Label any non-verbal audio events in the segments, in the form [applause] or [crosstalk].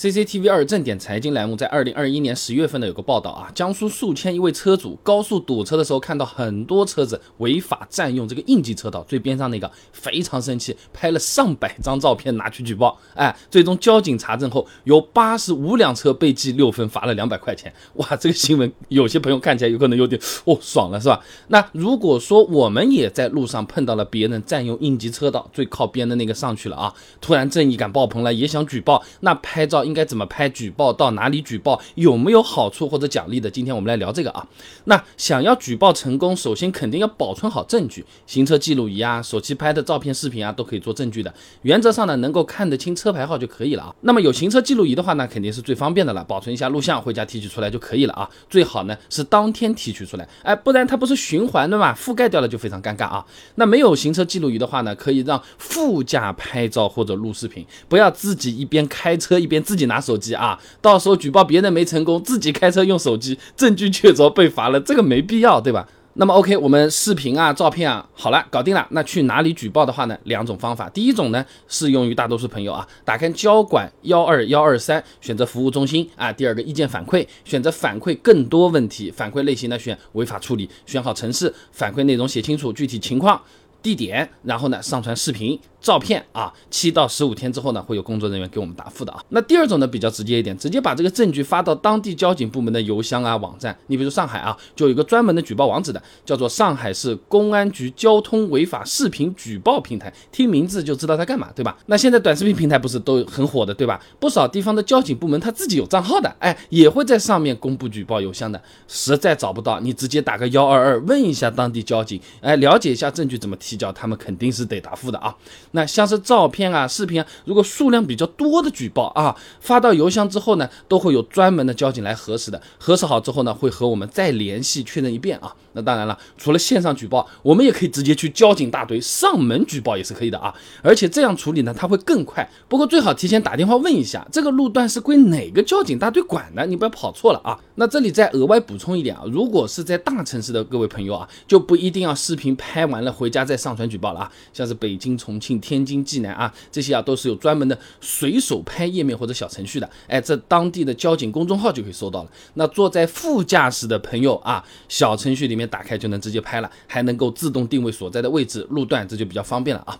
CCTV 二正点财经栏目在二零二一年十月份的有个报道啊，江苏宿迁一位车主高速堵车的时候，看到很多车子违法占用这个应急车道，最边上那个非常生气，拍了上百张照片拿去举报，哎，最终交警查证后，有八十五辆车被记六分，罚了两百块钱。哇，这个新闻有些朋友看起来有可能有点哦爽了是吧？那如果说我们也在路上碰到了别人占用应急车道，最靠边的那个上去了啊，突然正义感爆棚了，也想举报，那拍照。应该怎么拍？举报到哪里举报？有没有好处或者奖励的？今天我们来聊这个啊。那想要举报成功，首先肯定要保存好证据，行车记录仪啊、手机拍的照片、视频啊，都可以做证据的。原则上呢，能够看得清车牌号就可以了啊。那么有行车记录仪的话呢，肯定是最方便的了，保存一下录像，回家提取出来就可以了啊。最好呢是当天提取出来，哎，不然它不是循环的嘛，覆盖掉了就非常尴尬啊。那没有行车记录仪的话呢，可以让副驾拍照或者录视频，不要自己一边开车一边自己。拿手机啊，到时候举报别人没成功，自己开车用手机，证据确凿被罚了，这个没必要，对吧？那么 OK，我们视频啊、照片啊，好了，搞定了。那去哪里举报的话呢？两种方法，第一种呢适用于大多数朋友啊，打开交管幺二幺二三，选择服务中心啊。第二个意见反馈，选择反馈更多问题，反馈类型呢选违法处理，选好城市，反馈内容写清楚具体情况、地点，然后呢上传视频。照片啊，七到十五天之后呢，会有工作人员给我们答复的啊。那第二种呢，比较直接一点，直接把这个证据发到当地交警部门的邮箱啊、网站。你比如上海啊，就有一个专门的举报网址的，叫做上海市公安局交通违法视频举报平台。听名字就知道在干嘛，对吧？那现在短视频平台不是都很火的，对吧？不少地方的交警部门他自己有账号的，哎，也会在上面公布举报邮箱的。实在找不到，你直接打个幺二二问一下当地交警，哎，了解一下证据怎么提交，他们肯定是得答复的啊。那像是照片啊、视频啊，如果数量比较多的举报啊，发到邮箱之后呢，都会有专门的交警来核实的。核实好之后呢，会和我们再联系确认一遍啊。那当然了，除了线上举报，我们也可以直接去交警大队上门举报也是可以的啊。而且这样处理呢，它会更快。不过最好提前打电话问一下，这个路段是归哪个交警大队管的，你不要跑错了啊。那这里再额外补充一点啊，如果是在大城市的各位朋友啊，就不一定要视频拍完了回家再上传举报了啊。像是北京、重庆、天津。济南啊，这些啊都是有专门的随手拍页面或者小程序的，哎，这当地的交警公众号就可以搜到了。那坐在副驾驶的朋友啊，小程序里面打开就能直接拍了，还能够自动定位所在的位置、路段，这就比较方便了啊。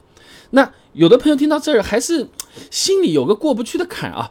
那有的朋友听到这儿还是心里有个过不去的坎啊。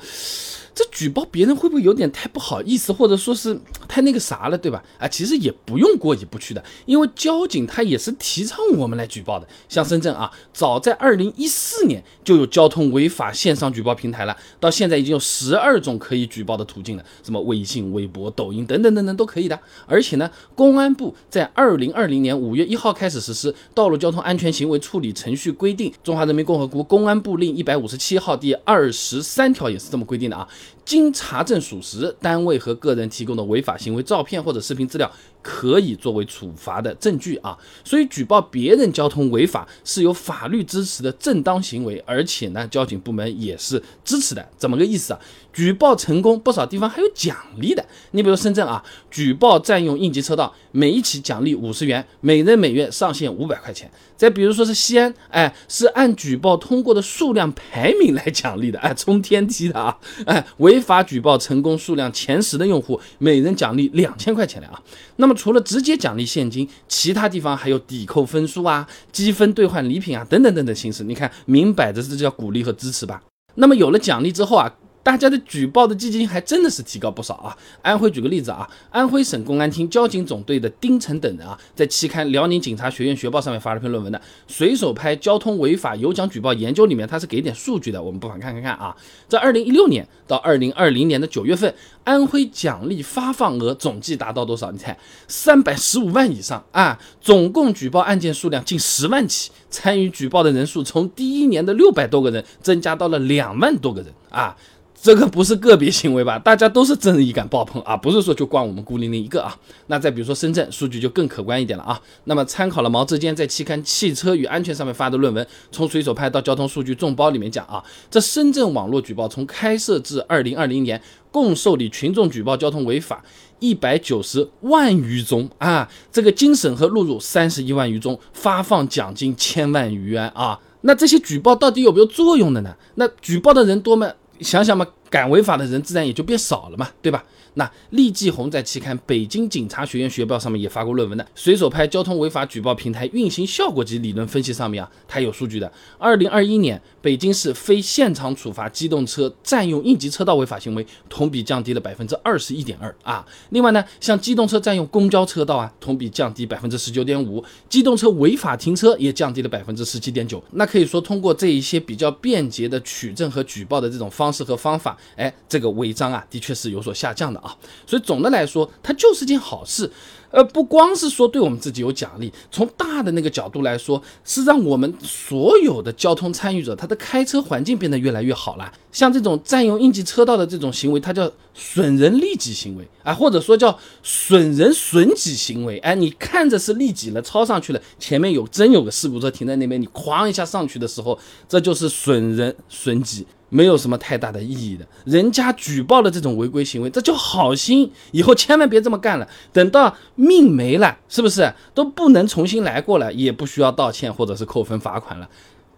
这举报别人会不会有点太不好意思，或者说是 [tsk] 太那个啥了，对吧？啊，其实也不用过意不去的，因为交警他也是提倡我们来举报的。像深圳啊，早在二零一四年就有交通违法线上举报平台了，到现在已经有十二种可以举报的途径了，什么微信、微博、抖音等等等等都可以的。而且呢，公安部在二零二零年五月一号开始实施《道路交通安全行为处理程序规定》，中华人民共和国公安部令一百五十七号第二十三条也是这么规定的啊。经查证属实，单位和个人提供的违法行为照片或者视频资料。可以作为处罚的证据啊，所以举报别人交通违法是有法律支持的正当行为，而且呢，交警部门也是支持的。怎么个意思啊？举报成功，不少地方还有奖励的。你比如深圳啊，举报占用应急车道，每一起奖励五十元，每人每月上限五百块钱。再比如说是西安，哎，是按举报通过的数量排名来奖励的，哎，冲天梯的啊，哎，违法举报成功数量前十的用户，每人奖励两千块钱的啊。那么除了直接奖励现金，其他地方还有抵扣分数啊、积分兑换礼品啊等等等等形式。你看，明摆着这叫鼓励和支持吧。那么有了奖励之后啊。大家的举报的积极性还真的是提高不少啊！安徽举个例子啊，安徽省公安厅交警总队的丁晨等人啊，在期刊《辽宁警察学院学报》上面发了篇论文的，随手拍交通违法有奖举报研究里面，他是给点数据的，我们不妨看看看啊。在二零一六年到二零二零年的九月份，安徽奖励发放额总计达到多少？你猜，三百十五万以上啊！总共举报案件数量近十万起，参与举报的人数从第一年的六百多个人增加到了两万多个人啊！这个不是个别行为吧？[laughs] 大家都是正义感爆棚啊，不是说就光我们孤零零一个啊。那再比如说深圳，数据就更可观一点了啊。那么参考了毛志坚在期刊《汽车与安全》上面发的论文，从随手拍到交通数据众包里面讲啊，这深圳网络举报从开设至二零二零年，共受理群众举报交通违法一百九十万余宗啊，这个经审核录入三十一万余宗，发放奖金千万余元啊。那这些举报到底有没有作用的呢？那举报的人多吗？想想嘛，敢违法的人自然也就变少了嘛，对吧？那厉继红在期刊《北京警察学院学报》上面也发过论文的，《随手拍交通违法举报平台运行效果及理论分析》上面啊，它有数据的。二零二一年，北京市非现场处罚机动车占用应急车道违法行为同比降低了百分之二十一点二啊。另外呢，像机动车占用公交车道啊，同比降低百分之十九点五；机动车违法停车也降低了百分之十七点九。那可以说，通过这一些比较便捷的取证和举报的这种方式和方法，哎，这个违章啊，的确是有所下降的。啊，所以总的来说，它就是件好事，呃，不光是说对我们自己有奖励，从大的那个角度来说，是让我们所有的交通参与者，他的开车环境变得越来越好了。像这种占用应急车道的这种行为，它叫损人利己行为啊，或者说叫损人损己行为。哎，你看着是利己了，超上去了，前面有真有个事故车停在那边，你哐一下上去的时候，这就是损人损己。没有什么太大的意义的，人家举报了这种违规行为，这就好心，以后千万别这么干了。等到命没了，是不是都不能重新来过了，也不需要道歉或者是扣分罚款了。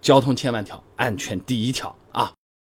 交通千万条，安全第一条！